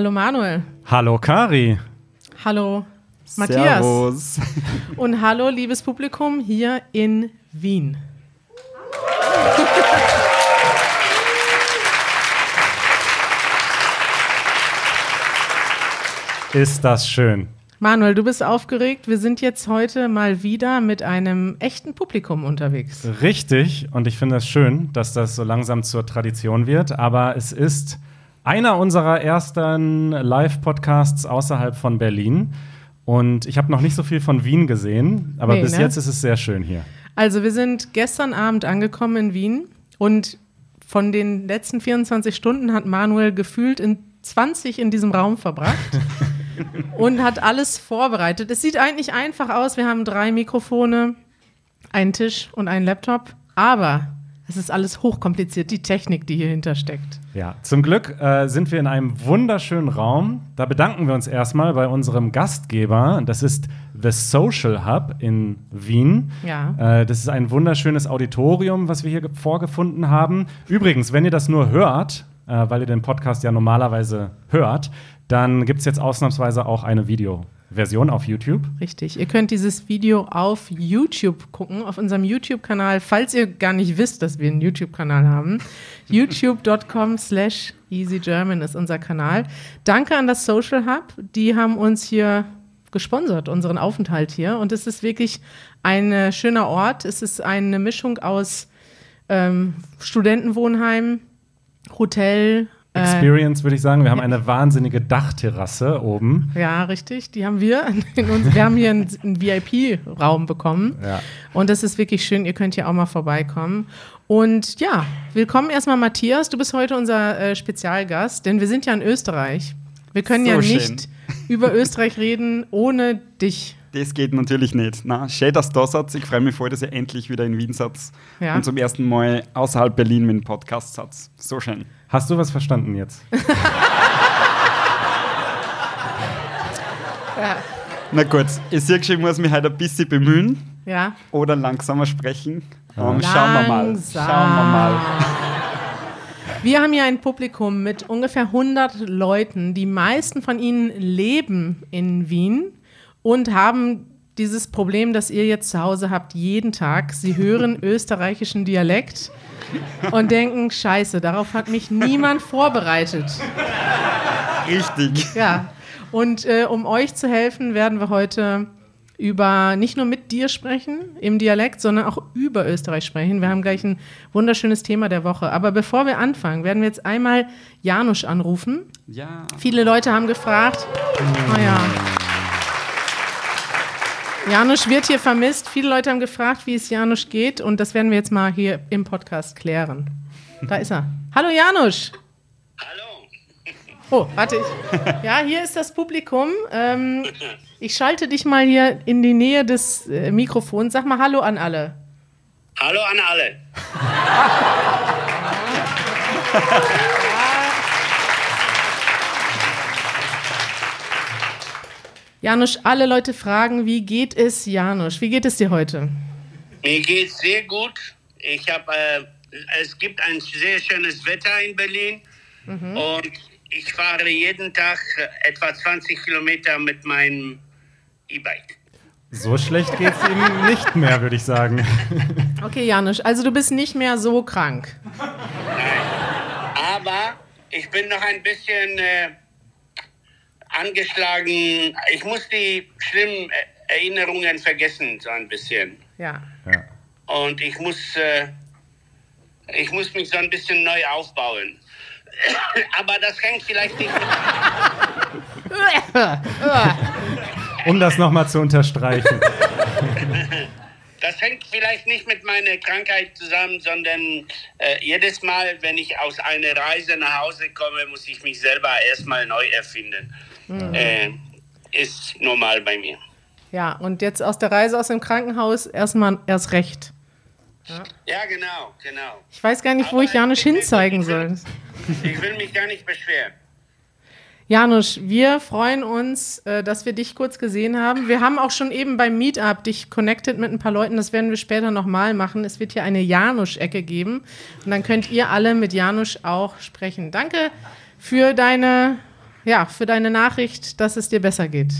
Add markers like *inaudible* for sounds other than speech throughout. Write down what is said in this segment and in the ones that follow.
Hallo Manuel. Hallo Kari. Hallo Matthias. Servus. Und hallo liebes Publikum hier in Wien. Ist das schön. Manuel, du bist aufgeregt. Wir sind jetzt heute mal wieder mit einem echten Publikum unterwegs. Richtig. Und ich finde es schön, dass das so langsam zur Tradition wird. Aber es ist einer unserer ersten Live-Podcasts außerhalb von Berlin. Und ich habe noch nicht so viel von Wien gesehen, aber Nee, bis ne? jetzt ist es sehr schön hier. Also wir sind gestern Abend angekommen in Wien und von den letzten 24 Stunden hat Manuel gefühlt in 20 in diesem Raum verbracht *laughs* und hat alles vorbereitet. Es sieht eigentlich einfach aus. Wir haben drei Mikrofone, einen Tisch und einen Laptop, aber es ist alles hochkompliziert, die Technik, die hier hintersteckt. Ja, zum Glück äh, sind wir in einem wunderschönen Raum. Da bedanken wir uns erstmal bei unserem Gastgeber. Das ist The Social Hub in Wien. Ja. Äh, das ist ein wunderschönes Auditorium, was wir hier ge- vorgefunden haben. Übrigens, wenn ihr das nur hört, äh, weil ihr den Podcast ja normalerweise hört, dann gibt es jetzt ausnahmsweise auch eine Videoversion auf YouTube. Richtig. Ihr könnt dieses Video auf YouTube gucken, auf unserem YouTube-Kanal, falls ihr gar nicht wisst, dass wir einen YouTube-Kanal haben. *laughs* youtube.com slash easygerman ist unser Kanal. Danke an das Social Hub. Die haben uns hier gesponsert, unseren Aufenthalt hier. Und es ist wirklich ein äh, schöner Ort. Es ist eine Mischung aus ähm, Studentenwohnheim, Hotel. Äh, Experience, würde ich sagen. Wir haben eine wahnsinnige Dachterrasse oben. Ja, richtig. Die haben wir. *laughs* In uns, wir haben hier einen, einen VIP-Raum bekommen. Ja. Und das ist wirklich schön. Ihr könnt hier auch mal vorbeikommen. Und ja, willkommen erstmal Matthias. Du bist heute unser äh, Spezialgast, denn wir sind ja in Österreich. Wir können So ja schön. nicht über Österreich reden ohne dich. Das geht natürlich nicht. Na, schön, dass du da seid. Ich freue mich voll, dass ihr endlich wieder in Wien seid Ja. und zum ersten Mal außerhalb Berlin mit dem Podcast seid. So schön. Hast du was verstanden jetzt? *laughs* Na gut, ich sehe schon, ich muss mich heute ein bisschen bemühen Ja. oder langsamer sprechen. Um, schauen wir mal. Schauen wir mal. *laughs* Wir haben hier ein Publikum mit ungefähr 100 Leuten. Die meisten von ihnen leben in Wien und haben dieses Problem, das ihr jetzt zu Hause habt, jeden Tag. Sie hören *laughs* österreichischen Dialekt und denken, scheiße, darauf hat mich niemand vorbereitet. Richtig. Ja, und äh, um euch zu helfen, werden wir heute über nicht nur mit dir sprechen im Dialekt, sondern auch über Österreich sprechen. Wir haben gleich ein wunderschönes Thema der Woche. Aber bevor wir anfangen, werden wir jetzt einmal Janusz anrufen. Ja. Viele Leute haben gefragt. Oh ja. Janusz wird hier vermisst. Viele Leute haben gefragt, wie es Janusz geht. Und das werden wir jetzt mal hier im Podcast klären. Da ist er. Hallo Janusz. Hallo. Oh, warte. Ich. Ja, hier ist das Publikum. Ähm, ich schalte dich mal hier in die Nähe des äh, Mikrofons. Sag mal Hallo an alle. Hallo an alle. *laughs* Janusz, alle Leute fragen, wie geht es Janusz? Wie geht es dir heute? Mir geht's sehr gut. Ich habe, äh, es gibt ein sehr schönes Wetter in Berlin und ich fahre jeden Tag äh, etwa 20 Kilometer mit meinem E-Bike. So schlecht geht es ihm nicht mehr, würde ich sagen. *laughs* Okay, Janusz, also du bist nicht mehr so krank. Aber ich bin noch ein bisschen äh, angeschlagen. Ich muss die schlimmen äh, Erinnerungen vergessen, so ein bisschen. Ja. Ja. Und ich muss, äh, ich muss mich so ein bisschen neu aufbauen. *coughs* Aber das hängt vielleicht nicht mit, Um das nochmal zu unterstreichen. *laughs* das hängt vielleicht nicht mit meiner Krankheit zusammen, sondern äh, jedes Mal, wenn ich aus einer Reise nach Hause komme, muss ich mich selber erstmal neu erfinden. Äh, ist normal bei mir. Ja, und jetzt aus der Reise aus dem Krankenhaus erstmal erst recht. Ja, genau, genau. Ich weiß gar nicht, wo Aber ich Janusz ich will- hinzeigen soll. Ich will mich gar nicht beschweren. Janusz, wir freuen uns, äh, dass wir dich kurz gesehen haben. Wir haben auch schon eben beim Meetup dich connected mit ein paar Leuten. Das werden wir später nochmal machen. Es wird hier eine Janusz-Ecke geben. Und dann könnt ihr alle mit Janusz auch sprechen. Danke für deine Ja, für deine Nachricht, dass es dir besser geht.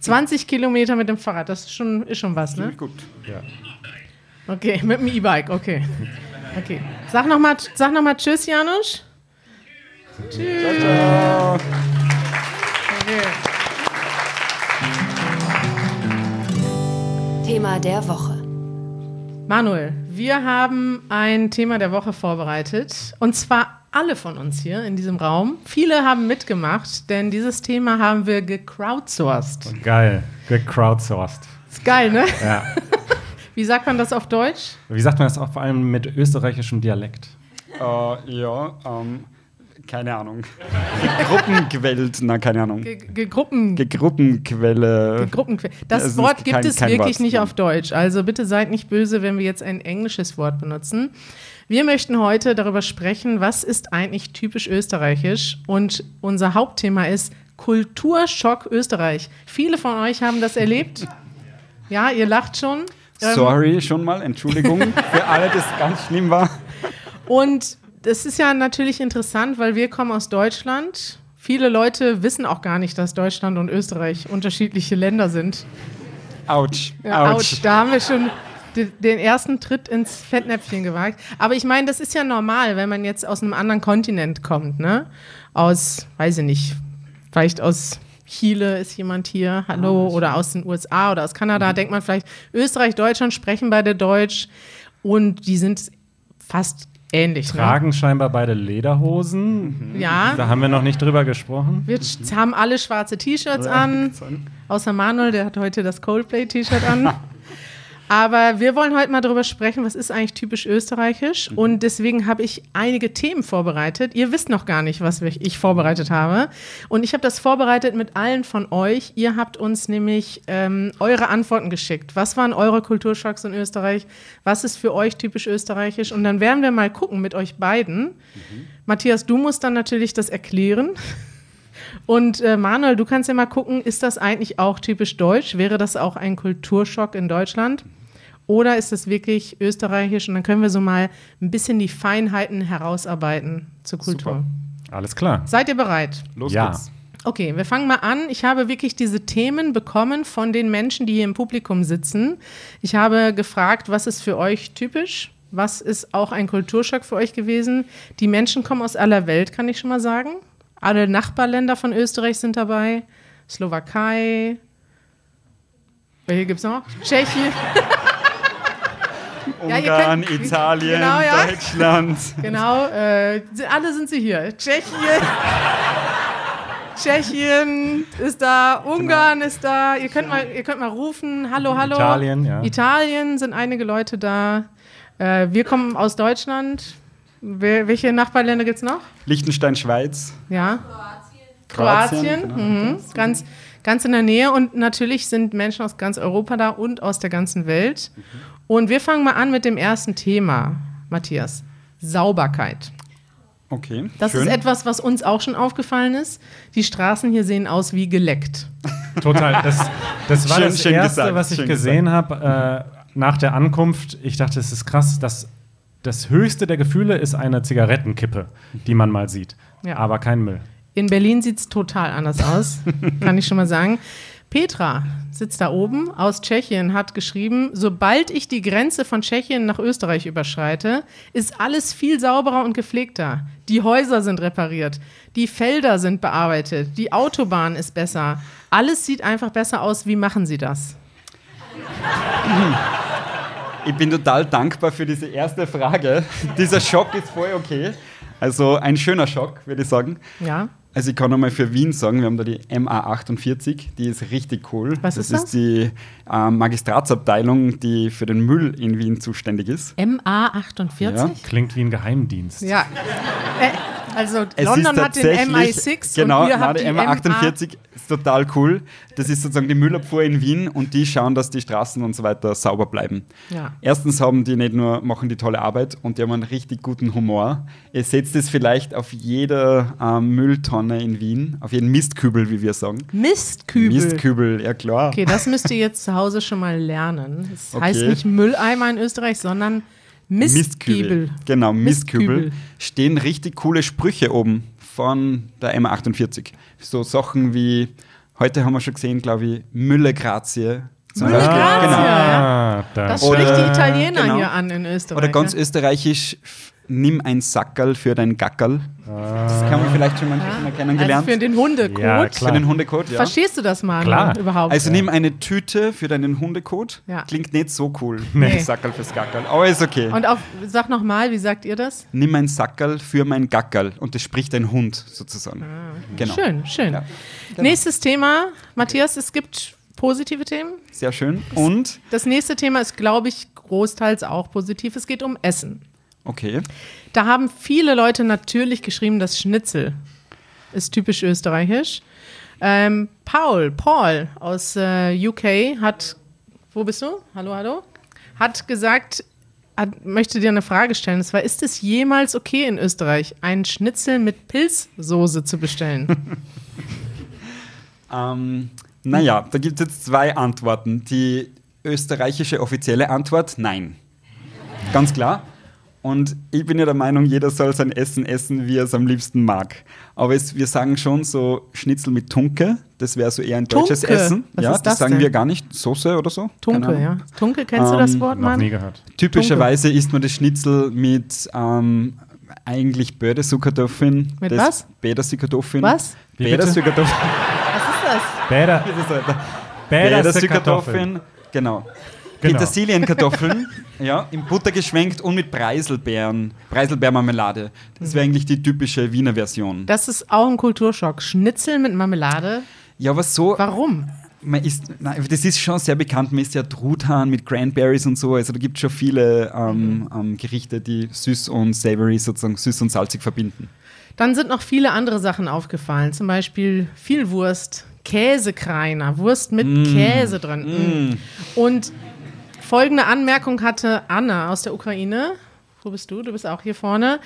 20 Kilometer mit dem Fahrrad, das ist schon, ist schon was, ne? Gut. Okay, *laughs* mit dem E-Bike, okay. Okay. Sag nochmal sag noch mal Tschüss, Janusz. Tschüss. Okay. Thema der Woche. Manuel, wir haben ein Thema der Woche vorbereitet. Und zwar alle von uns hier in diesem Raum. Viele haben mitgemacht, denn dieses Thema haben wir gecrowdsourced. Geil, gecrowdsourced. Ist geil, ne? Ja. *laughs* Wie sagt man das auf Deutsch? Wie sagt man das auch vor allem mit österreichischem Dialekt? Äh, ja, ähm, keine Ahnung. Gruppenquellt, na, keine Ahnung. Ge ge Gruppen Gruppenquelle. Gruppenque Das Das Wort gibt kein- es kein wirklich Wort. nicht auf Deutsch. Also bitte seid nicht böse, wenn wir jetzt ein englisches Wort benutzen. Wir möchten heute darüber sprechen, was ist eigentlich typisch österreichisch. Und unser Hauptthema ist Kulturschock Österreich. Viele von euch haben das erlebt. Ja, ihr lacht schon. Ähm, Sorry schon mal, Entschuldigung für alle, das ganz schlimm war. Und das ist ja natürlich interessant, weil wir kommen aus Deutschland. Viele Leute wissen auch gar nicht, dass Deutschland und Österreich unterschiedliche Länder sind. Autsch. Ja, Autsch. ouch, da haben wir schon den ersten Tritt ins Fettnäpfchen gewagt. Aber ich meine, das ist ja normal, wenn man jetzt aus einem anderen Kontinent kommt, ne? Aus, weiß ich nicht, vielleicht aus Chile ist jemand hier, hallo, oder aus den USA oder aus Kanada, denkt man vielleicht, Österreich, Deutschland sprechen beide Deutsch und die sind fast ähnlich. Ne? Tragen scheinbar beide Lederhosen. Ja, Da haben wir noch nicht drüber gesprochen. wir sch- haben alle schwarze T-Shirts an. *laughs* Außer Manuel, der hat heute das Coldplay-T-Shirt an. *laughs* Aber wir wollen heute mal darüber sprechen, was ist eigentlich typisch österreichisch. Und deswegen habe ich einige Themen vorbereitet. Ihr wisst noch gar nicht, was ich vorbereitet habe. Und ich habe das vorbereitet mit allen von euch. Ihr habt uns nämlich ähm, eure Antworten geschickt. Was waren eure Kulturschocks in Österreich? Was ist für euch typisch österreichisch? Und dann werden wir mal gucken mit euch beiden. Matthias, du musst dann natürlich das erklären. *laughs* Und äh, Manuel, du kannst ja mal gucken, ist das eigentlich auch typisch deutsch? Wäre das auch ein Kulturschock in Deutschland? Oder ist das wirklich österreichisch? Und dann können wir so mal ein bisschen die Feinheiten herausarbeiten zur Kultur. Super. Alles klar. Seid ihr bereit? Los Ja. geht's. Okay, wir fangen mal an. Ich habe wirklich diese Themen bekommen von den Menschen, die hier im Publikum sitzen. Ich habe gefragt, was ist für euch typisch? Was ist auch ein Kulturschock für euch gewesen? Die Menschen kommen aus aller Welt, kann ich schon mal sagen. Alle Nachbarländer von Österreich sind dabei. Slowakei. Welche gibt es noch? Tschechien. *laughs* Ja, Ungarn, könnt- Italien, Genau, ja. Deutschland. *laughs* Genau, äh, alle sind sie hier. Tschechien. Tschechien ist da, Ungarn ist da. Ihr könnt mal, ihr könnt mal rufen. Hallo, hallo. Italien, ja. Italien sind einige Leute da. Äh, wir kommen aus Deutschland. Wer, welche Nachbarländer gibt es noch? Liechtenstein, Schweiz. Ja. Kroatien, Kroatien, genau. mhm. ganz, ganz in der Nähe. Und natürlich sind Menschen aus ganz Europa da und aus der ganzen Welt. Und wir fangen mal an mit dem ersten Thema, Matthias. Sauberkeit. Okay. Das schön. ist etwas, was uns auch schon aufgefallen ist. Die Straßen hier sehen aus wie geleckt. *laughs* Total. Das, das war Schön- das schön Erste, gesagt, was ich schön gesehen habe äh, nach der Ankunft. Ich dachte, es ist krass. Das, das höchste der Gefühle ist eine Zigarettenkippe, die man mal sieht. Ja. Aber kein Müll. In Berlin sieht es total anders aus, *laughs* kann ich schon mal sagen. Petra sitzt da oben aus Tschechien, hat geschrieben, sobald ich die Grenze von Tschechien nach Österreich überschreite, ist alles viel sauberer und gepflegter. Die Häuser sind repariert, die Felder sind bearbeitet, die Autobahn ist besser. Alles sieht einfach besser aus. Wie machen Sie das? Ich bin total dankbar für diese erste Frage. Dieser Schock ist voll okay. Also ein schöner Schock, würde ich sagen. Ja, Also ich kann nochmal für Wien sagen, wir haben da die MA48, die ist richtig cool. Was das ist das? ist die äh, Magistratsabteilung, die für den Müll in Wien zuständig ist. MA48? Ja. Klingt wie ein Geheimdienst. Ja. Äh, also Es London hat den tatsächlich- MI6 genau, und nein, habt die die MA48 ist total cool. Das ist sozusagen die Müllabfuhr in Wien und die schauen, dass die Straßen und so weiter sauber bleiben. Ja. Erstens haben die nicht nur machen die tolle Arbeit und die haben einen richtig guten Humor. Ihr seht es vielleicht auf jeder ähm, Mülltonne in Wien, auf jeden Mistkübel, wie wir sagen. Mistkübel. Mistkübel, ja klar. Okay, das müsst ihr jetzt zu Hause schon mal lernen. Es Okay. heißt nicht Mülleimer in Österreich, sondern Mistkübel. Genau, Mistkübel. Mistkübel. Stehen richtig coole Sprüche oben von der M48. So Sachen wie, heute haben wir schon gesehen, glaube ich, Mülle Grazie. Mülle. Grazie, Genau. Ah, da. Das spricht die Italiener genau. hier an in Österreich. Oder ganz ja. österreichisch, nimm ein Sackerl für dein Gackerl. Das kann man vielleicht schon manchmal also kennengelernt. für den Hundekot. Ja, für den Hundekot, ja. Verstehst du das mal Klar. überhaupt? Also nimm eine Tüte für deinen Hundekot. Ja. Klingt nicht so cool. Nee. Sackerl fürs Gackerl. Aber ist okay. Und auf, sag nochmal, wie sagt ihr das? nimm ein Sackerl für mein Gackerl. Und das spricht ein Hund sozusagen. Genau. Schön, schön. Ja, Nächstes Thema, Matthias, es gibt positive Themen. Sehr schön. Und, Das nächste Thema ist, glaube ich, großteils auch positiv. Es geht um Essen. Okay. Da haben viele Leute natürlich geschrieben, das Schnitzel ist typisch österreichisch. Ähm, Paul, Paul aus äh, UK hat, wo bist du? Hallo, hallo? Hat gesagt, hat, möchte dir eine Frage stellen. Und zwar, ist es jemals okay in Österreich, einen Schnitzel mit Pilzsoße zu bestellen? *laughs* Ähm, naja, da gibt es jetzt zwei Antworten. Die österreichische offizielle Antwort, nein. Ganz klar. Und ich bin ja der Meinung, jeder soll sein Essen essen, wie er es am liebsten mag. Aber es, wir sagen schon so Schnitzel mit Tunke, das wäre so eher ein deutsches Tunke? Essen. Was ja, ist das sagen denn? wir gar nicht. Soße oder so? Tunke, ja. Tunke, kennst du das Ähm, Wort, Noch Mann? nie gehört. Typischerweise isst man das Schnitzel mit ähm, eigentlich Bödesukartoffeln. Mit das was? Bädersukartoffeln. Was? Bädersukartoffeln. Was ist das? Bäder. *laughs* Bädersukartoffeln. Bädersukartoffeln. Genau. Genau. Petersilienkartoffeln, *laughs* ja, in Butter geschwenkt und mit Preiselbeeren, Preiselbeermarmelade. Das wäre eigentlich die typische Wiener Version. Das ist auch ein Kulturschock. Schnitzel mit Marmelade. Ja, aber so, Warum? man isst, nein, das ist schon sehr bekannt. Man isst ja Truthahn mit Cranberries und so. Also da gibt es schon viele ähm, ähm, Gerichte, die süß und savory sozusagen süß und salzig verbinden. Dann sind noch viele andere Sachen aufgefallen. Zum Beispiel viel Wurst, Käsekreiner, Wurst mit Käse drin. Mm. Und folgende Anmerkung hatte Anna aus der Ukraine. Wo bist du? Du bist auch hier vorne.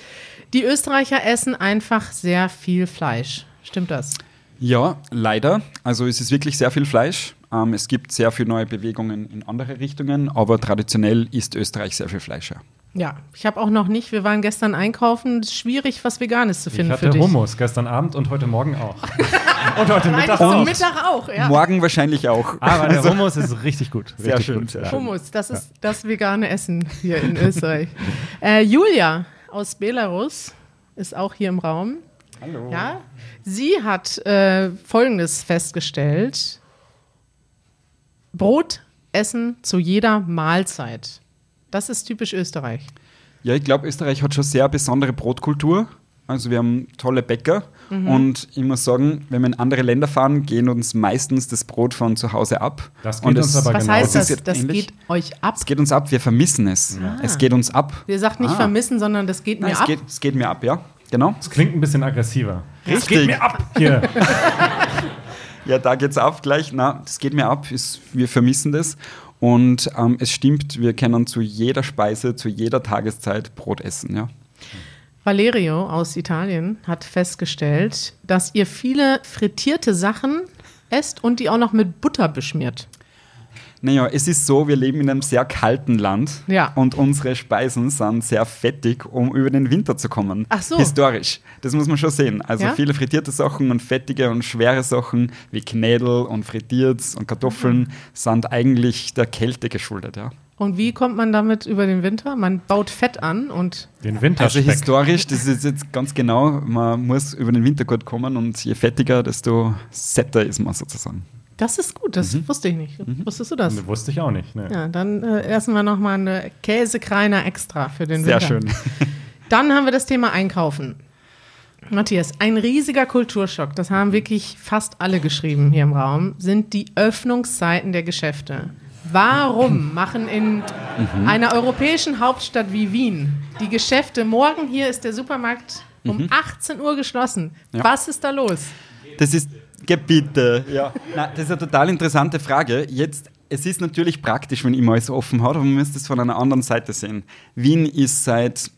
Die Österreicher essen einfach sehr viel Fleisch. Stimmt das? Ja, leider. Also es ist wirklich sehr viel Fleisch. Ähm, es gibt sehr viele neue Bewegungen in andere Richtungen, aber traditionell isst Österreich sehr viel Fleisch. Ja. Ja, ich habe auch noch nicht. Wir waren gestern einkaufen. Es ist schwierig, was Veganes zu Ich finden hatte für dich. Hummus gestern Abend und heute Morgen auch. *laughs* und heute Mittag auch. Mittag auch, ja. Morgen wahrscheinlich auch. Aber der Hummus ist richtig gut. *laughs* Sehr richtig schön, gut. sehr ja. schön. Hummus, das ist das vegane Essen hier in Österreich. *laughs* äh, Julia aus Belarus ist auch hier im Raum. Hallo. Ja, sie hat äh, Folgendes festgestellt: Brot essen zu jeder Mahlzeit. Das ist typisch Österreich. Ja, ich glaube, Österreich hat schon sehr besondere Brotkultur. Also wir haben tolle Bäcker Mhm. und ich muss sagen, wenn wir in andere Länder fahren, gehen uns meistens das Brot von zu Hause ab. Das geht und uns aber Was genau. heißt Das das? Das ähnlich. geht euch ab. Es geht uns ab, wir vermissen es. Es geht uns ab. Wir sagt nicht Ah. vermissen, sondern das geht Nein, mir es, ab. geht, es geht mir ab, ja. Genau. Das klingt ein bisschen aggressiver. Es Richtig. geht mir ab hier. *laughs* *laughs* Ja, da geht's ab gleich. Na, das geht mir ab. Ist, wir vermissen das. Und ähm, es stimmt, wir können zu jeder Speise, zu jeder Tageszeit Brot essen, ja. Valerio aus Italien hat festgestellt, dass ihr viele frittierte Sachen esst und die auch noch mit Butter beschmiert. Naja, es ist so, wir leben in einem sehr kalten Land Ja. und unsere Speisen sind sehr fettig, um über den Winter zu kommen. Ach so. Historisch. Das muss man schon sehen. Also Ja? viele frittierte Sachen und fettige und schwere Sachen wie Knädel und Frittierts und Kartoffeln Mhm. sind eigentlich der Kälte geschuldet, ja. Und wie kommt man damit über den Winter? Man baut Fett an und Den Also Winterspeck. historisch, das ist jetzt ganz genau, man muss über den Winter gut kommen und je fettiger, desto setter ist man sozusagen. Das ist gut, das Mhm. wusste ich nicht. Wusstest du das? Wusste ich auch nicht. Ne. Ja, dann äh, essen wir nochmal eine Käsekreiner extra für den Sehr Winter. schön. *laughs* Dann haben wir das Thema Einkaufen. Matthias, ein riesiger Kulturschock, das haben wirklich fast alle geschrieben hier im Raum, sind die Öffnungszeiten der Geschäfte. Warum *laughs* machen in einer europäischen Hauptstadt wie Wien die Geschäfte, morgen hier ist der Supermarkt um 18 Uhr geschlossen. Ja. Was ist da los? Das ist Gebiete, ja. Na, das ist eine total interessante Frage. Jetzt, es ist natürlich praktisch, wenn immer alles offen hat, aber man müsste es von einer anderen Seite sehen. Wien ist seit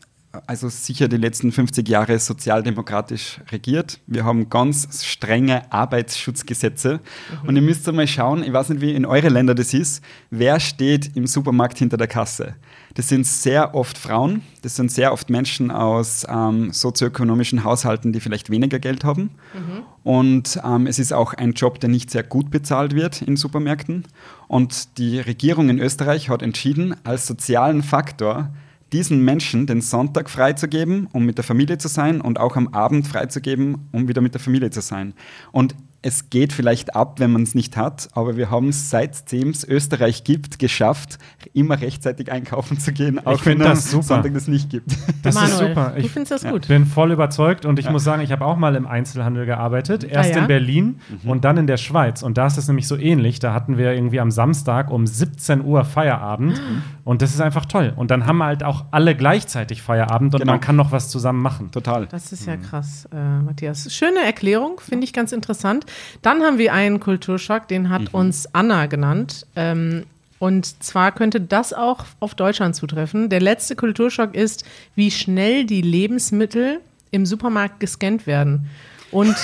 also sicher die letzten 50 Jahre sozialdemokratisch regiert. Wir haben ganz strenge Arbeitsschutzgesetze. Mhm. Und ihr müsst mal schauen, ich weiß nicht, wie in eure Länder das ist, wer steht im Supermarkt hinter der Kasse? Das sind sehr oft Frauen, das sind sehr oft Menschen aus ähm, sozioökonomischen Haushalten, die vielleicht weniger Geld haben. Mhm. Und ähm, es ist auch ein Job, der nicht sehr gut bezahlt wird in Supermärkten. Und die Regierung in Österreich hat entschieden, als sozialen Faktor diesen Menschen den Sonntag freizugeben, um mit der Familie zu sein und auch am Abend freizugeben, um wieder mit der Familie zu sein. Und es geht vielleicht ab, wenn man es nicht hat, aber wir haben es seitdem es Österreich gibt, geschafft, immer rechtzeitig einkaufen zu gehen, auch wenn es Sonntag das nicht gibt. Das Manuel, ist super. Ich finde das gut. bin voll überzeugt und ich ja. muss sagen, ich habe auch mal im Einzelhandel gearbeitet. Ah, Erst ah, ja? in Berlin mhm. und dann in der Schweiz. Und da ist es nämlich so ähnlich. Da hatten wir irgendwie am Samstag um 17 Uhr Feierabend mhm. und das ist einfach toll. Und dann haben halt auch alle gleichzeitig Feierabend und genau. man kann noch was zusammen machen. Total. Das ist ja mhm. krass, äh, Matthias. Schöne Erklärung, finde ich ganz interessant. Dann haben wir einen Kulturschock, den hat mhm. uns Anna genannt. Ähm, und zwar könnte das auch auf Deutschland zutreffen. Der letzte Kulturschock ist, wie schnell die Lebensmittel im Supermarkt gescannt werden. Und,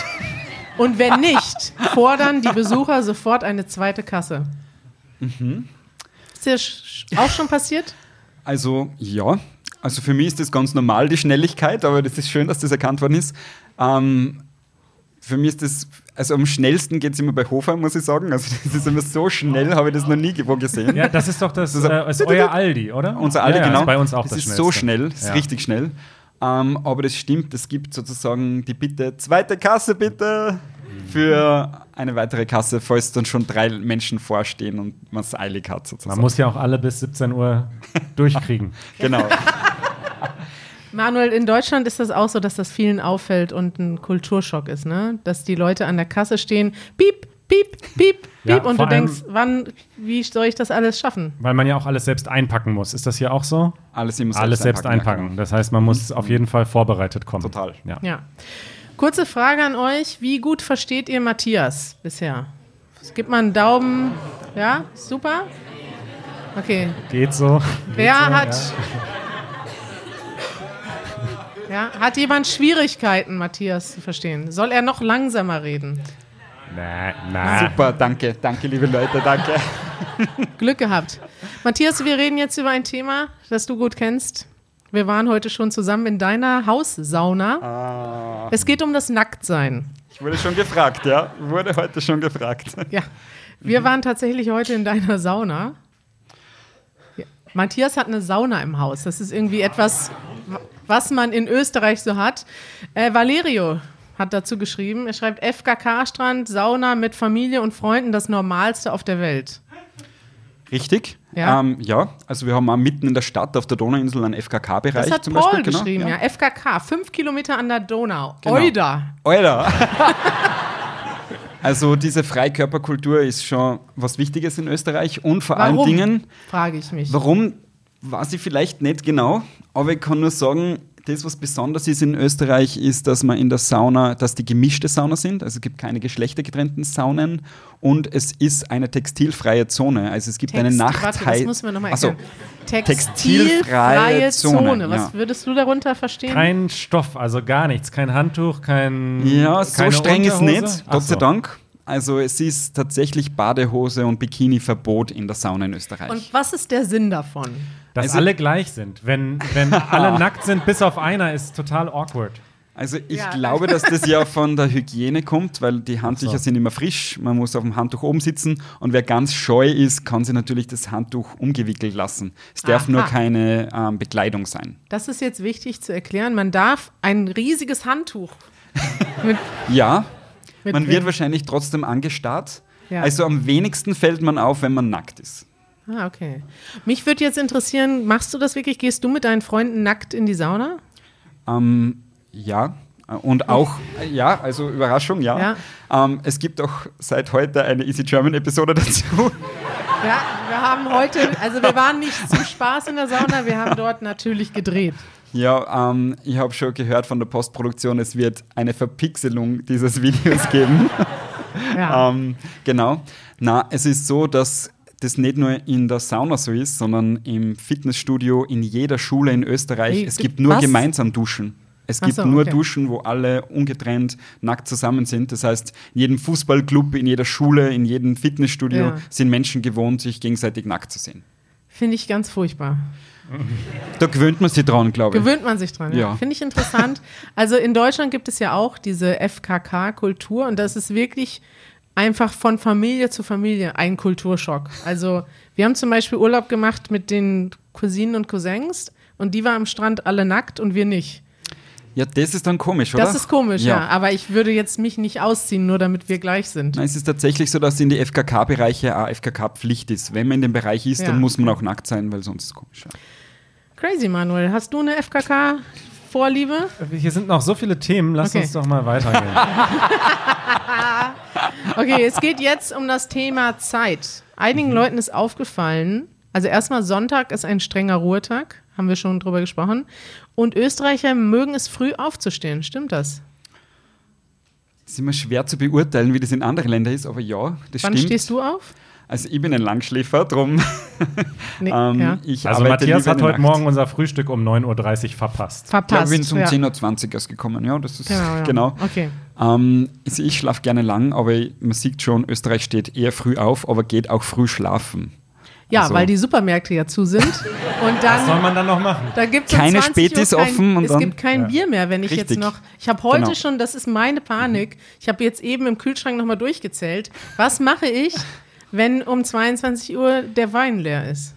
und wenn nicht, fordern die Besucher sofort eine zweite Kasse. Mhm. Ist dir auch schon passiert? Also ja, also für mich ist das ganz normal, die Schnelligkeit, aber das ist schön, dass das erkannt worden ist. Ähm, für mich ist das, also am schnellsten geht es immer bei Hofer, muss ich sagen. Also das ist immer so schnell, habe ich das noch nie wo gesehen. Ja, das ist doch das, das ist, äh, ist euer Aldi, oder? Unser Aldi, ja, ja, genau. Ist bei uns auch das, das ist schnellste. so schnell, das ist richtig schnell. Ähm, aber das stimmt, es gibt sozusagen die Bitte, zweite Kasse bitte, für eine weitere Kasse, falls dann schon drei Menschen vorstehen und man es eilig hat sozusagen. Man muss ja auch alle bis 17 Uhr durchkriegen. *laughs* genau. Manuel, in Deutschland ist das auch so, dass das vielen auffällt und ein Kulturschock ist, ne? Dass die Leute an der Kasse stehen, piep, piep, piep, ja, piep, und du denkst, wann, wie soll ich das alles schaffen? Weil man ja auch alles selbst einpacken muss. Ist das hier auch so? Alles, selbst, alles selbst einpacken. einpacken. Genau. Das heißt, man muss mhm. auf jeden Fall vorbereitet kommen. Total. Ja. ja. Kurze Frage an euch: Wie gut versteht ihr Matthias bisher? Gib mal einen Daumen. Ja, super. Okay. Geht so. Wer Geht so, hat. Ja. Ja, hat jemand Schwierigkeiten, Matthias zu verstehen? Soll er noch langsamer reden? Nein, nein. Super, danke, danke, liebe Leute, danke. Glück gehabt. Matthias, wir reden jetzt über ein Thema, das du gut kennst. Wir waren heute schon zusammen in deiner Haussauna. Ah. Es geht um das Nacktsein. Ich wurde schon gefragt, ja. Wurde heute schon gefragt. Ja. Wir waren tatsächlich heute in deiner Sauna. Ja. Matthias hat eine Sauna im Haus. Das ist irgendwie etwas was man in Österreich so hat. Äh, Valerio hat dazu geschrieben, er schreibt FKK-Strand, Sauna mit Familie und Freunden, das Normalste auf der Welt. Richtig. Ja. Ähm, ja, also wir haben auch mitten in der Stadt auf der Donauinsel einen FKK-Bereich zum Paul Beispiel. Genau. geschrieben, ja. ja. FKK, fünf Kilometer an der Donau. Genau. Oida. Oida. *laughs* also diese Freikörperkultur ist schon was Wichtiges in Österreich und vor warum? allen Dingen. Frage ich mich. Warum weiß ich vielleicht nicht genau, aber ich kann nur sagen, das, was besonders ist in Österreich, ist, dass man in der Sauna, dass die gemischte Sauna sind. Also es gibt keine geschlechtergetrennten Saunen und es ist eine textilfreie Zone. Also es gibt Text, eine Nachtheizung. Das muss man nochmal erklären. So, textilfreie Zone. Zone. Was ja. würdest du darunter verstehen? Kein Stoff, also gar nichts. Kein Handtuch, kein. Ja, so streng ist nicht, Gott sei Dank. Also es ist tatsächlich Badehose und Bikini-Verbot in der Sauna in Österreich. Und was ist der Sinn davon? Dass also, alle gleich sind. Wenn, wenn *laughs* alle nackt sind, bis auf einer, ist total awkward. Also ich ja. glaube, dass das ja von der Hygiene kommt, weil die Handtücher so. sind immer frisch, man muss auf dem Handtuch oben sitzen und wer ganz scheu ist, kann sich natürlich das Handtuch umgewickelt lassen. Es darf Aha. nur keine ähm, Bekleidung sein. Das ist jetzt wichtig zu erklären. Man darf ein riesiges Handtuch. *laughs* ja, man wird wahrscheinlich trotzdem angestarrt. Ja. Also am wenigsten fällt man auf, wenn man nackt ist. Ah, okay. Mich würde jetzt interessieren, machst du das wirklich? Gehst du mit deinen Freunden nackt in die Sauna? Ähm, ja. Und auch, ja, also Überraschung, ja. ja. Ähm, es gibt auch seit heute eine Easy German Episode dazu. *laughs* Ja, wir haben heute, also wir waren nicht zum Spaß in der Sauna, wir haben dort natürlich gedreht. Ja, ähm, ich habe schon gehört von der Postproduktion, es wird eine Verpixelung dieses Videos geben. ja. *laughs* ähm, genau. Na, es ist so, dass das nicht nur in der Sauna so ist, sondern im Fitnessstudio in jeder Schule in Österreich. Hey, es gibt nur was? gemeinsam Duschen. Es gibt so, nur okay. Duschen, wo alle ungetrennt nackt zusammen sind. Das heißt, in jedem Fußballclub, in jeder Schule, in jedem Fitnessstudio Ja. sind Menschen gewohnt, sich gegenseitig nackt zu sehen. Finde ich ganz furchtbar. Da gewöhnt man sich dran, glaube ich. Gewöhnt man sich dran, ja. Ja. Finde ich interessant. Also in Deutschland gibt es ja auch diese FKK-Kultur und das ist wirklich einfach von Familie zu Familie ein Kulturschock. Also wir haben zum Beispiel Urlaub gemacht mit den Cousinen und Cousins und die waren am Strand alle nackt und wir nicht. Ja, das ist dann komisch, oder? Das ist komisch, ja. Aber ich würde jetzt mich nicht ausziehen, nur damit wir gleich sind. Nein, es ist tatsächlich so, dass in die FKK-Bereiche auch FKK-Pflicht ist. Wenn man in dem Bereich ist, Ja. dann muss man auch nackt sein, weil sonst ist es komisch. Ja. Crazy, Manuel. Hast du eine FKK-Vorliebe? Hier sind noch so viele Themen, lass Okay. uns doch mal weitergehen. *laughs* Okay, es geht jetzt um das Thema Zeit. Einigen Leuten ist aufgefallen, also erstmal Sonntag ist ein strenger Ruhetag, haben wir schon drüber gesprochen. Und Österreicher mögen es früh aufzustehen, stimmt das? Es ist immer schwer zu beurteilen, wie das in anderen Ländern ist, aber ja, das Wann stimmt. stehst du auf? Also ich bin ein Langschläfer, drum Nee, *laughs* ähm, ja. ich Also Matthias hat heute Nacht. Morgen unser Frühstück um 9.30 Uhr verpasst. Ja, Verpasst. ich bin zum ja. 10.20 Uhr erst gekommen, ja, das ist Genau, ja. genau. Okay. Ähm, also ich schlafe gerne lang, aber man sieht schon, Österreich steht eher früh auf, aber geht auch früh schlafen. Ja, Also- weil die Supermärkte ja zu sind. *laughs* Und Was soll dann. man dann noch machen? Da gibt's Keine um 20 Spätis kein, offen und Es dann- gibt kein Ja. Bier mehr, wenn ich jetzt Richtig. noch. Ich habe heute Genau. schon, das ist meine Panik. Ich habe jetzt eben im Kühlschrank nochmal durchgezählt. Was mache ich, wenn um 22 Uhr der Wein leer ist?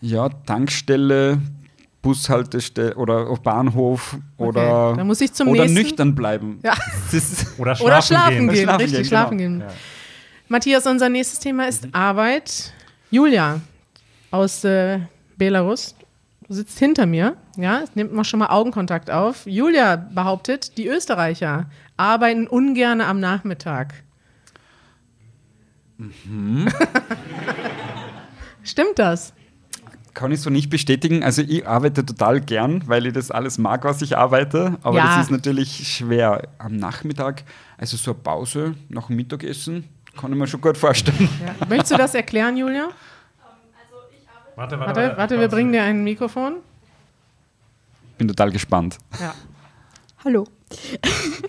Ja, Tankstelle, Bushaltestelle oder Bahnhof oder, dann muss ich zum oder nächsten- nüchtern bleiben. Ja. *laughs* Oder schlafen, Oder schlafen gehen. gehen, Schlafen richtig, gehen, schlafen genau. gehen. Ja. Matthias, unser nächstes Thema ist Arbeit. Julia aus äh, Belarus, du sitzt hinter mir, ja, nimmt mal schon mal Augenkontakt auf. Julia behauptet, die Österreicher arbeiten ungern am Nachmittag. Mhm. *laughs* Stimmt das? kann ich so nicht bestätigen. Also ich arbeite total gern, weil ich das alles mag, was ich arbeite. Aber Ja. das ist natürlich schwer. Am Nachmittag, also so eine Pause nach dem Mittagessen, kann ich mir schon gut vorstellen. Ja. Möchtest du das erklären, Julia? Warte, Warte, warte, wir bringen dir ein Mikrofon. Ich bin total gespannt. Ja. Hallo.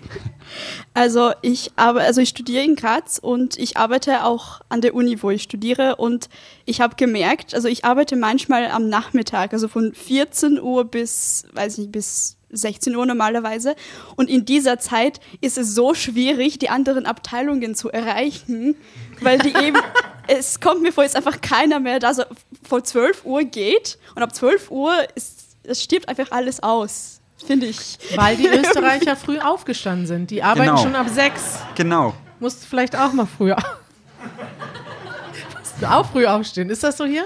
*laughs* also ich aber also ich studiere in Graz und ich arbeite auch an der Uni, wo ich studiere. Und ich habe gemerkt, also ich arbeite manchmal am Nachmittag, also von 14 Uhr bis weiß nicht bis 16 Uhr normalerweise. Und in dieser Zeit ist es so schwierig, die anderen Abteilungen zu erreichen, weil die eben *laughs* es kommt mir vor, ist einfach keiner mehr da, so vor 12 Uhr geht und ab 12 Uhr ist es stirbt einfach alles aus, finde ich. Weil die *laughs* Österreicher früh aufgestanden sind. Die arbeiten Genau. schon ab sechs. Genau. Musst vielleicht auch mal früher. *laughs* Musst du auch früh aufstehen. Ist das so hier?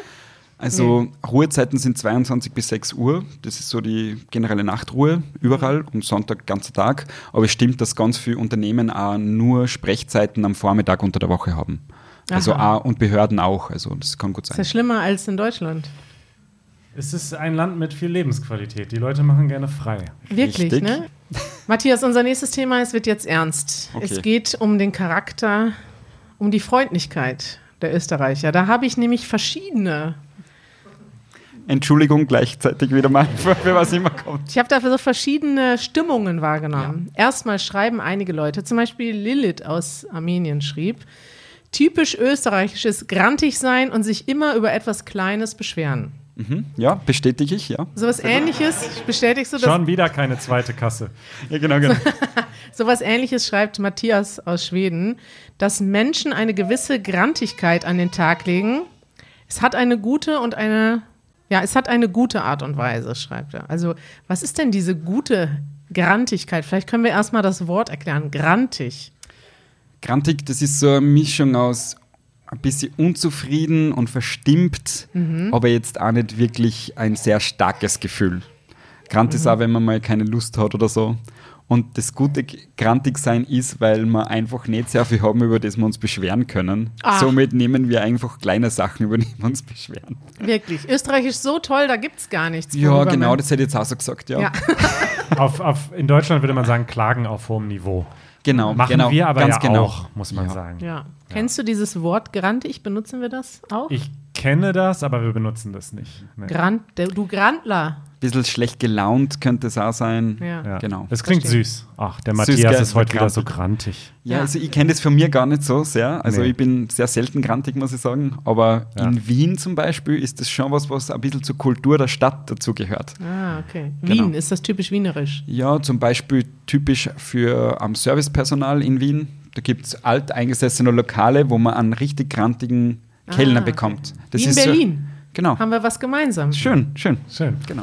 Also Ruhezeiten sind 22 bis 6 Uhr. Das ist so die generelle Nachtruhe überall und Sonntag ganzer Tag. Aber es stimmt, dass ganz viele Unternehmen auch nur Sprechzeiten am Vormittag unter der Woche haben. Also Aha. auch, und Behörden auch. Also das kann gut Ist ja sein. schlimmer als in Deutschland. Es ist ein Land mit viel Lebensqualität. Die Leute machen gerne frei. Wirklich, Richtig. ne? Matthias, unser nächstes Thema, es wird jetzt ernst. Okay. Es geht um den Charakter, um die Freundlichkeit der Österreicher. Da habe ich nämlich verschiedene. Entschuldigung gleichzeitig wieder mal, *laughs* für, was immer kommt. Ich habe da so verschiedene Stimmungen wahrgenommen. Erstmal schreiben einige Leute, zum Beispiel Lilith aus Armenien schrieb, typisch österreichisch ist grantig sein und sich immer über etwas Kleines beschweren. Mhm. Ja, bestätige ich, ja. Sowas ähnliches bestätigst du das? Schon wieder keine zweite Kasse. *laughs* Ja, genau, genau. *laughs* Sowas ähnliches schreibt Matthias aus Schweden, dass Menschen eine gewisse Grantigkeit an den Tag legen. Es hat eine gute und eine, ja, es hat eine gute Art und Weise, schreibt er. Also, was ist denn diese gute Grantigkeit? Vielleicht können wir erstmal das Wort erklären. Grantig. Grantig, das ist so eine Mischung aus ein bisschen unzufrieden und verstimmt, aber jetzt auch nicht wirklich ein sehr starkes Gefühl. Grant ist auch, wenn man mal keine Lust hat oder so. Und das gute grantig sein ist, weil wir einfach nicht sehr viel haben, über das wir uns beschweren können. Ah. Somit nehmen wir einfach kleine Sachen, über die wir uns beschweren. Wirklich. Österreich ist so toll, da gibt es gar nichts. Ja, genau, man- das hätte ich jetzt auch so gesagt, ja. Ja. Auf, auf, in Deutschland würde man sagen, Klagen auf hohem Niveau. Genau, Machen genau, wir aber ganz ja genau. auch, muss man Ja. sagen. ja. Kennst du dieses Wort grantig? Benutzen wir das auch? Ich kenne das, aber wir benutzen das nicht. Nee. Grand, du Grandler. Bisschen schlecht gelaunt könnte es auch sein. Ja. Ja. Genau. Das klingt Verstehe. süß. Ach, der Süß, Matthias gell? ist heute wieder so grantig. Ja, Ja. also ich kenne das von mir gar nicht so sehr. Also Nee. ich bin sehr selten grantig, muss ich sagen. Aber Ja. in Wien zum Beispiel ist das schon was, was ein bisschen zur Kultur der Stadt dazu gehört. Ah, okay. Genau. Wien, ist das typisch wienerisch? Ja, zum Beispiel typisch für am Servicepersonal in Wien. Da gibt es alteingesessene Lokale, wo man einen richtig grantigen Kellner Ah, okay. bekommt. Wie in so- Berlin. genau. Haben wir was gemeinsam. Schön, schön. Schön. Genau.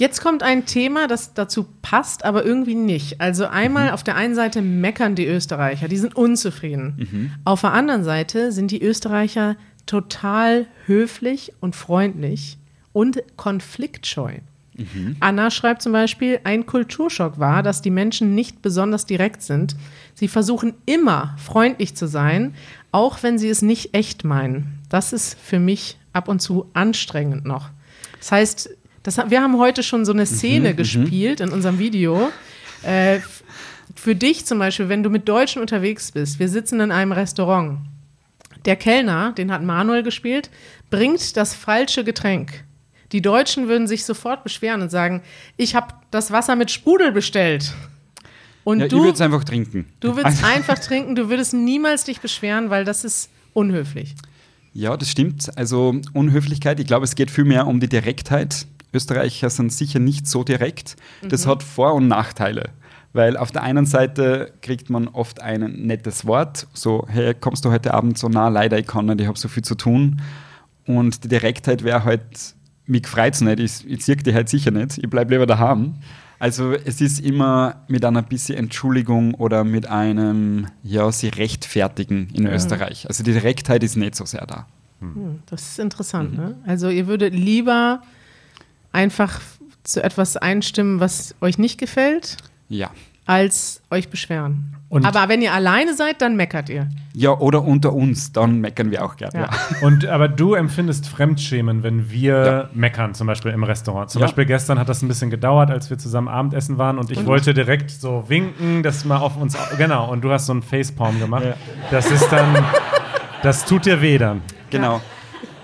Jetzt kommt ein Thema, das dazu passt, aber irgendwie nicht. Also einmal Mhm. auf der einen Seite meckern die Österreicher, die sind unzufrieden. Mhm. Auf der anderen Seite sind die Österreicher total höflich und freundlich und konfliktscheu. Mhm. Anna schreibt zum Beispiel, ein Kulturschock war, dass die Menschen nicht besonders direkt sind. Sie versuchen immer freundlich zu sein, auch wenn sie es nicht echt meinen. Das ist für mich ab und zu anstrengend noch. Das heißt, das, wir haben heute schon so eine Szene gespielt in unserem Video. Äh, für dich zum Beispiel, wenn du mit Deutschen unterwegs bist, wir sitzen in einem Restaurant. Der Kellner, den hat Manuel gespielt, bringt das falsche Getränk. Die Deutschen würden sich sofort beschweren und sagen, ich habe das Wasser mit Sprudel bestellt. Und Ja, du, würde es einfach trinken. du würdest einfach trinken, du würdest niemals dich beschweren, weil das ist unhöflich. Ja, das stimmt. Also Unhöflichkeit, ich glaube, es geht vielmehr um die Direktheit. Österreicher sind sicher nicht so direkt. Das hat Vor- und Nachteile. Weil auf der einen Seite kriegt man oft ein nettes Wort, so, hey, kommst du heute Abend so nah? Leider, ich kann nicht, ich habe so viel zu tun. Und die Direktheit wäre halt, mich freut es nicht, ich, ich sehe die halt sicher nicht, ich bleibe lieber daheim. Also es ist immer mit einer bisschen Entschuldigung oder mit einem, ja, sie rechtfertigen in Österreich. Also die Direktheit ist nicht so sehr da. Hm, das ist interessant. Ne? Also ihr würdet lieber einfach zu etwas einstimmen, was euch nicht gefällt, Ja. als euch beschweren. Und- Aber wenn ihr alleine seid, dann meckert ihr. Ja, oder unter uns, dann meckern wir auch gerne. Ja. Ja. *laughs* Und aber du empfindest Fremdschämen, wenn wir Ja. meckern, zum Beispiel im Restaurant. Zum Ja. Beispiel gestern hat das ein bisschen gedauert, als wir zusammen Abendessen waren und ich wollte direkt so winken, dass mal auf uns. Genau, und du hast so einen Facepalm gemacht. Ja. Das ist dann. Das tut dir weh dann. Genau.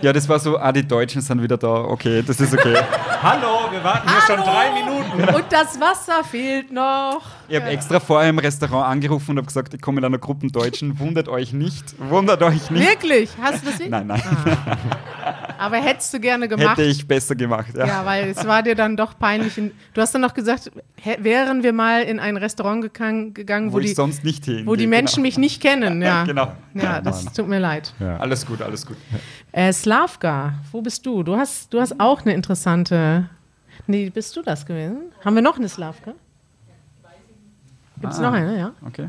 Ja, das war so, ah, die Deutschen sind wieder da, okay, das ist okay. *laughs* Hallo, wir warten hier schon drei Minuten. Und das Wasser fehlt noch. Ich habe extra vorher im Restaurant angerufen und habe gesagt, ich komme mit einer Gruppe Deutschen, wundert euch nicht, wundert euch nicht. Wirklich? Hast du das nicht? Nein, nein, Aber hättest du gerne gemacht? hätte ich besser gemacht. Ja. Ja, weil es war dir dann doch peinlich. In, du hast dann noch gesagt, wären wir mal in ein Restaurant gegangen, gegangen Wo, wo, ich die, sonst nicht hin. wo die Menschen mich nicht kennen. Ja, Genau. ja das tut mir leid. Ja. Alles gut, alles gut. Äh, Slavka, wo bist du? Du hast, du hast auch eine interessante. Nee, bist du das gewesen? Haben wir noch eine Slavka? Gibt es Ah. noch eine, ja? Okay.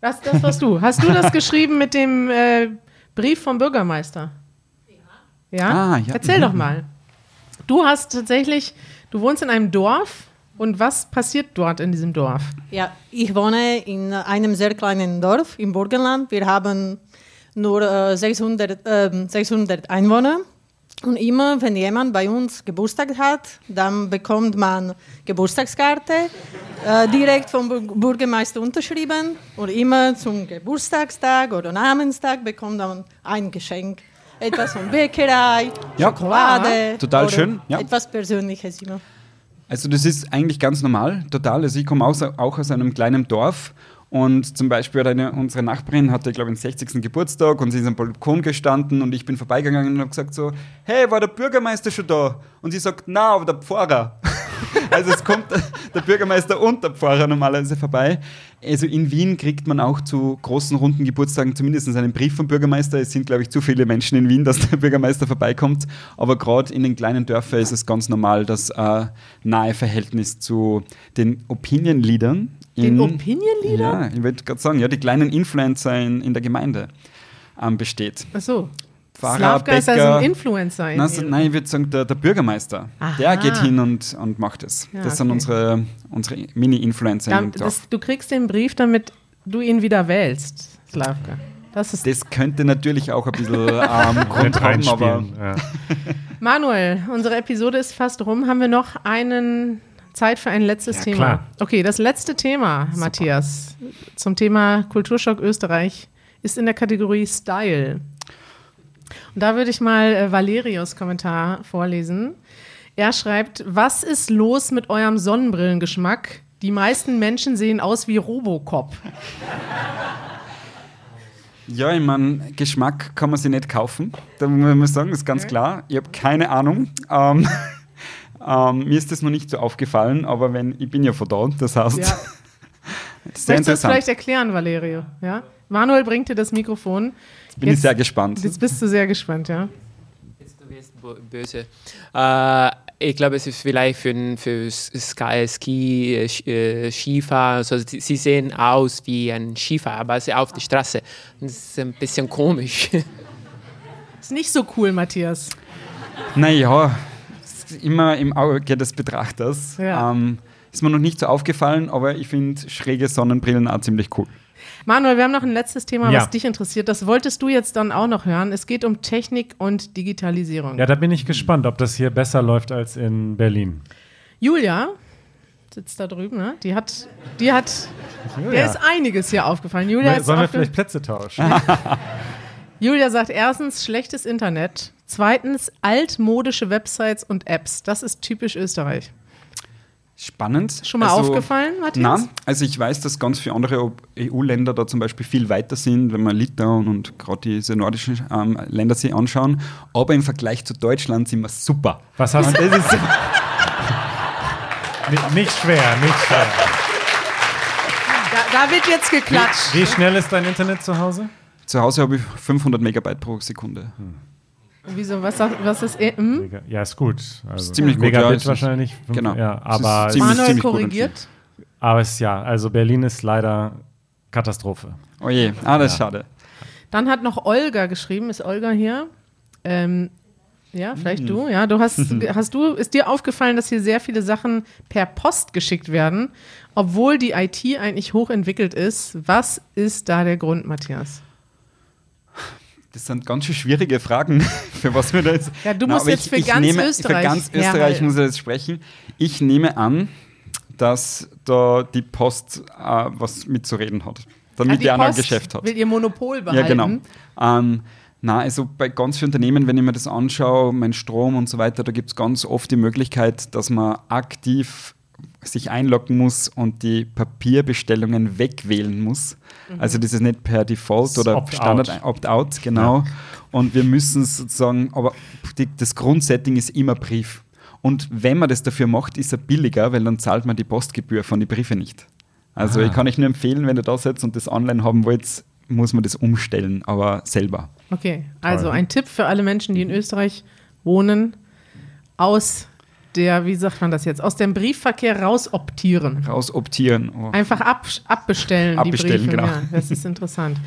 Das, das warst du. Hast du das *laughs* geschrieben mit dem äh, Brief vom Bürgermeister? Ja. Ah, ja. Erzähl doch mal. Du hast tatsächlich, du wohnst in einem Dorf und was passiert dort in diesem Dorf? Ja, ich wohne in einem sehr kleinen Dorf im Burgenland. Wir haben nur äh, 600, ähm, 600 Einwohner. Und immer, wenn jemand bei uns Geburtstag hat, dann bekommt man Geburtstagskarte, äh, direkt vom Bürgermeister unterschrieben. Und immer zum Geburtstagstag oder Namenstag bekommt man ein Geschenk. Etwas von Bäckerei, *laughs* Ja. Schokolade. Total oder schön, ja. Etwas Persönliches immer. Also das ist eigentlich ganz normal, total. Also ich komme auch aus einem kleinen Dorf und zum Beispiel hat eine, unsere Nachbarin hatte, glaube ich, den 60. Geburtstag und sie ist am Balkon gestanden und ich bin vorbeigegangen und habe gesagt so, hey, war der Bürgermeister schon da? Und sie sagt, na, aber der Pfarrer. *laughs* also es kommt der Bürgermeister und der Pfarrer normalerweise vorbei. Also in Wien kriegt man auch zu großen runden Geburtstagen zumindest einen Brief vom Bürgermeister. Es sind, glaube ich, zu viele Menschen in Wien, dass der Bürgermeister vorbeikommt. Aber gerade in den kleinen Dörfern ist es ganz normal, dass äh, nahe Verhältnis zu den Opinion-Leadern. Den in- Opinion-Leader? Ja, ich wollte gerade sagen, ja, die kleinen Influencer in, in der Gemeinde ähm, besteht. Achso. Pfarrer, Slavka ist also Bäcker. ein Influencer. in Nein, so, nein, ich würde sagen, der, der Bürgermeister, Aha. der geht hin und, und macht es. Ja, das sind okay. unsere, unsere Mini-Influencer Da, im Dorf. das, du kriegst den Brief, damit du ihn wieder wählst, Slavka. Das ist Das könnte natürlich auch ein bisschen *laughs* ähm, Grund haben, aber. Ja. Manuel, unsere Episode ist fast rum. Haben wir noch einen Zeit für ein letztes Ja, Thema? klar. Okay, das letzte Thema, Matthias, zum Thema Kulturschock Österreich ist in der Kategorie Style. Und da würde ich mal äh, Valerius Kommentar vorlesen. Er schreibt, was ist los mit eurem Sonnenbrillengeschmack? Die meisten Menschen sehen aus wie Robocop. Ja, ich meine, Geschmack kann man sich nicht kaufen. Da muss man sagen, ist ganz klar. Ich habe keine Ahnung. Ähm, *laughs* ähm, mir ist das noch nicht so aufgefallen, aber wenn, ich bin ja von da, das heißt, Ja. *laughs* sehr Möchtest du das vielleicht erklären, Valerio? Ja? Manuel bringt dir das Mikrofon. Bin ich sehr gespannt. Jetzt bist du sehr gespannt, ja. Jetzt, Du wirst böse. Äh, ich glaube, es ist vielleicht für, für Sky, Ski, äh, äh, Skifahrer. Also, sie sie sehen aus wie ein Skifahrer, aber sie auf der Straße. Das ist ein bisschen komisch. *laughs* Ist nicht so cool, Matthias. Naja, immer im Auge des Betrachters. Ja. Ähm, ist mir noch nicht so aufgefallen, aber ich finde schräge Sonnenbrillen auch ziemlich cool. Manuel, wir haben noch ein letztes Thema, Ja. was dich interessiert. Das wolltest du jetzt dann auch noch hören. Es geht um Technik und Digitalisierung. Ja, da bin ich gespannt, ob das hier besser läuft als in Berlin. Julia sitzt da drüben, ne? Die hat, die hat, der ist einiges hier aufgefallen. Julia, ist Sollen wir vielleicht Plätze tauschen? *laughs* *laughs* Julia sagt erstens schlechtes Internet, zweitens altmodische Websites und Apps. Das ist typisch Österreich. Spannend. Schon mal aufgefallen, Matthias? Nein, also ich weiß, dass ganz viele andere EU-Länder da zum Beispiel viel weiter sind, wenn man Litauen und gerade diese nordischen ähm, Länder sich anschauen. Aber im Vergleich zu Deutschland sind wir super. Was hast du? *laughs* das ist, Nicht, nicht schwer, nicht schwer. Da, da wird jetzt geklatscht. Wie schnell ist dein Internet zu Hause? zu Hause habe ich 500 Megabyte pro Sekunde. Wieso, was, was ist, eh, hm? Ja, ist gut. Also ziemlich gut, ja, Megabit ist- wahrscheinlich. fünf- genau. Ja, Es ist aber, ziemlich- Manuel ziemlich korrigiert. aber es ja, also Berlin ist leider Katastrophe. Oh je, ah, das ist schade. Dann hat noch Olga geschrieben. Ist Olga hier? Ähm, ja, vielleicht du. Ja, du hast, *laughs* hast du, ist dir aufgefallen, dass hier sehr viele Sachen per Post geschickt werden, obwohl die IT eigentlich hochentwickelt ist. Was ist da der Grund, Matthias? Das sind ganz schön schwierige Fragen, *laughs* für was wir da jetzt. Ja, du Na, musst aber jetzt für ganz nehme, Österreich Für ganz Österreich herhalten. muss ich jetzt sprechen. Ich nehme an, dass da die Post äh, was mitzureden hat. Damit Ah, die, auch noch ein Geschäft hat. will ihr Monopol behalten. Ja, genau. Ähm, na, also bei ganz vielen Unternehmen, wenn ich mir das anschaue, mein Strom und so weiter, da gibt es ganz oft die Möglichkeit, dass man aktiv sich einloggen muss und die Papierbestellungen wegwählen muss. Mhm. Also das ist nicht per Default oder Opt-out. Standard Opt-out, genau. Und wir müssen sozusagen, aber die, das Grundsetting ist immer Brief. Und wenn man das dafür macht, ist er billiger, weil dann zahlt man die Postgebühr von den Briefe nicht. Also Ah. ich kann euch nur empfehlen, wenn ihr da seid und das online haben wollt, muss man das umstellen, aber selber. Okay, also Toll. ein Tipp für alle Menschen, die in Österreich wohnen, aus der, wie sagt man das jetzt, aus dem Briefverkehr rausoptieren. Rausoptieren. Oh. Einfach ab, abbestellen, Abbestellen, die Briefe. genau. Ja, das ist interessant.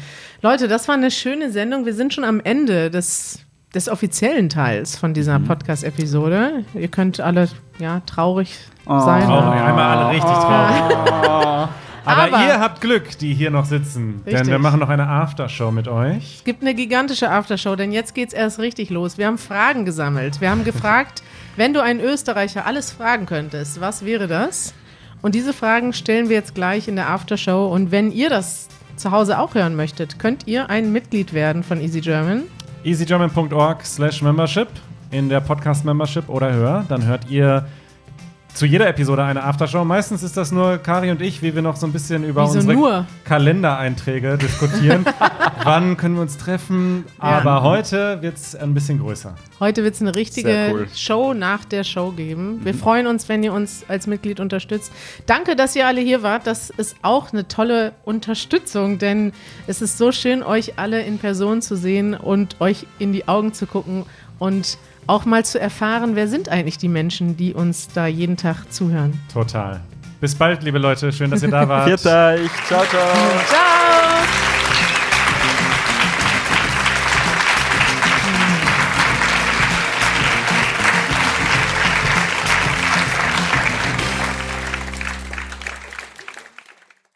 Leute, das war eine schöne Sendung. Wir sind schon am Ende des, des offiziellen Teils von dieser Mhm. Podcast-Episode. Ihr könnt alle ja, traurig Oh. sein. Traurig, einmal alle richtig traurig. *laughs* Aber, Aber- ihr habt Glück, die hier noch sitzen. Denn Richtig. wir machen noch eine Aftershow mit euch. Es gibt eine gigantische Aftershow, denn jetzt geht's erst richtig los. Wir haben Fragen gesammelt. Wir haben gefragt, wenn du einen Österreicher alles fragen könntest, was wäre das? Und diese Fragen stellen wir jetzt gleich in der Aftershow. Und wenn ihr das zu Hause auch hören möchtet, könnt ihr ein Mitglied werden von Easy German. easygerman.org slash membership in der Podcast-Membership oder höher. Dann hört ihr zu jeder Episode eine Aftershow. Meistens ist das nur Kari und ich, wie wir noch so ein bisschen über Wieso unsere nur? Kalendereinträge diskutieren. *laughs* Wann können wir uns treffen? Ja. Aber heute wird es ein bisschen größer. Heute wird es eine richtige cool. Show nach der Show geben. Wir freuen uns, wenn ihr uns als Mitglied unterstützt. Danke, dass ihr alle hier wart. Das ist auch eine tolle Unterstützung, denn es ist so schön, euch alle in Person zu sehen und euch in die Augen zu gucken und auch mal zu erfahren, wer sind eigentlich die Menschen, die uns da jeden Tag zuhören. Total. Bis bald, liebe Leute. Schön, dass ihr da wart. Viert euch. Ciao, ciao. Ciao!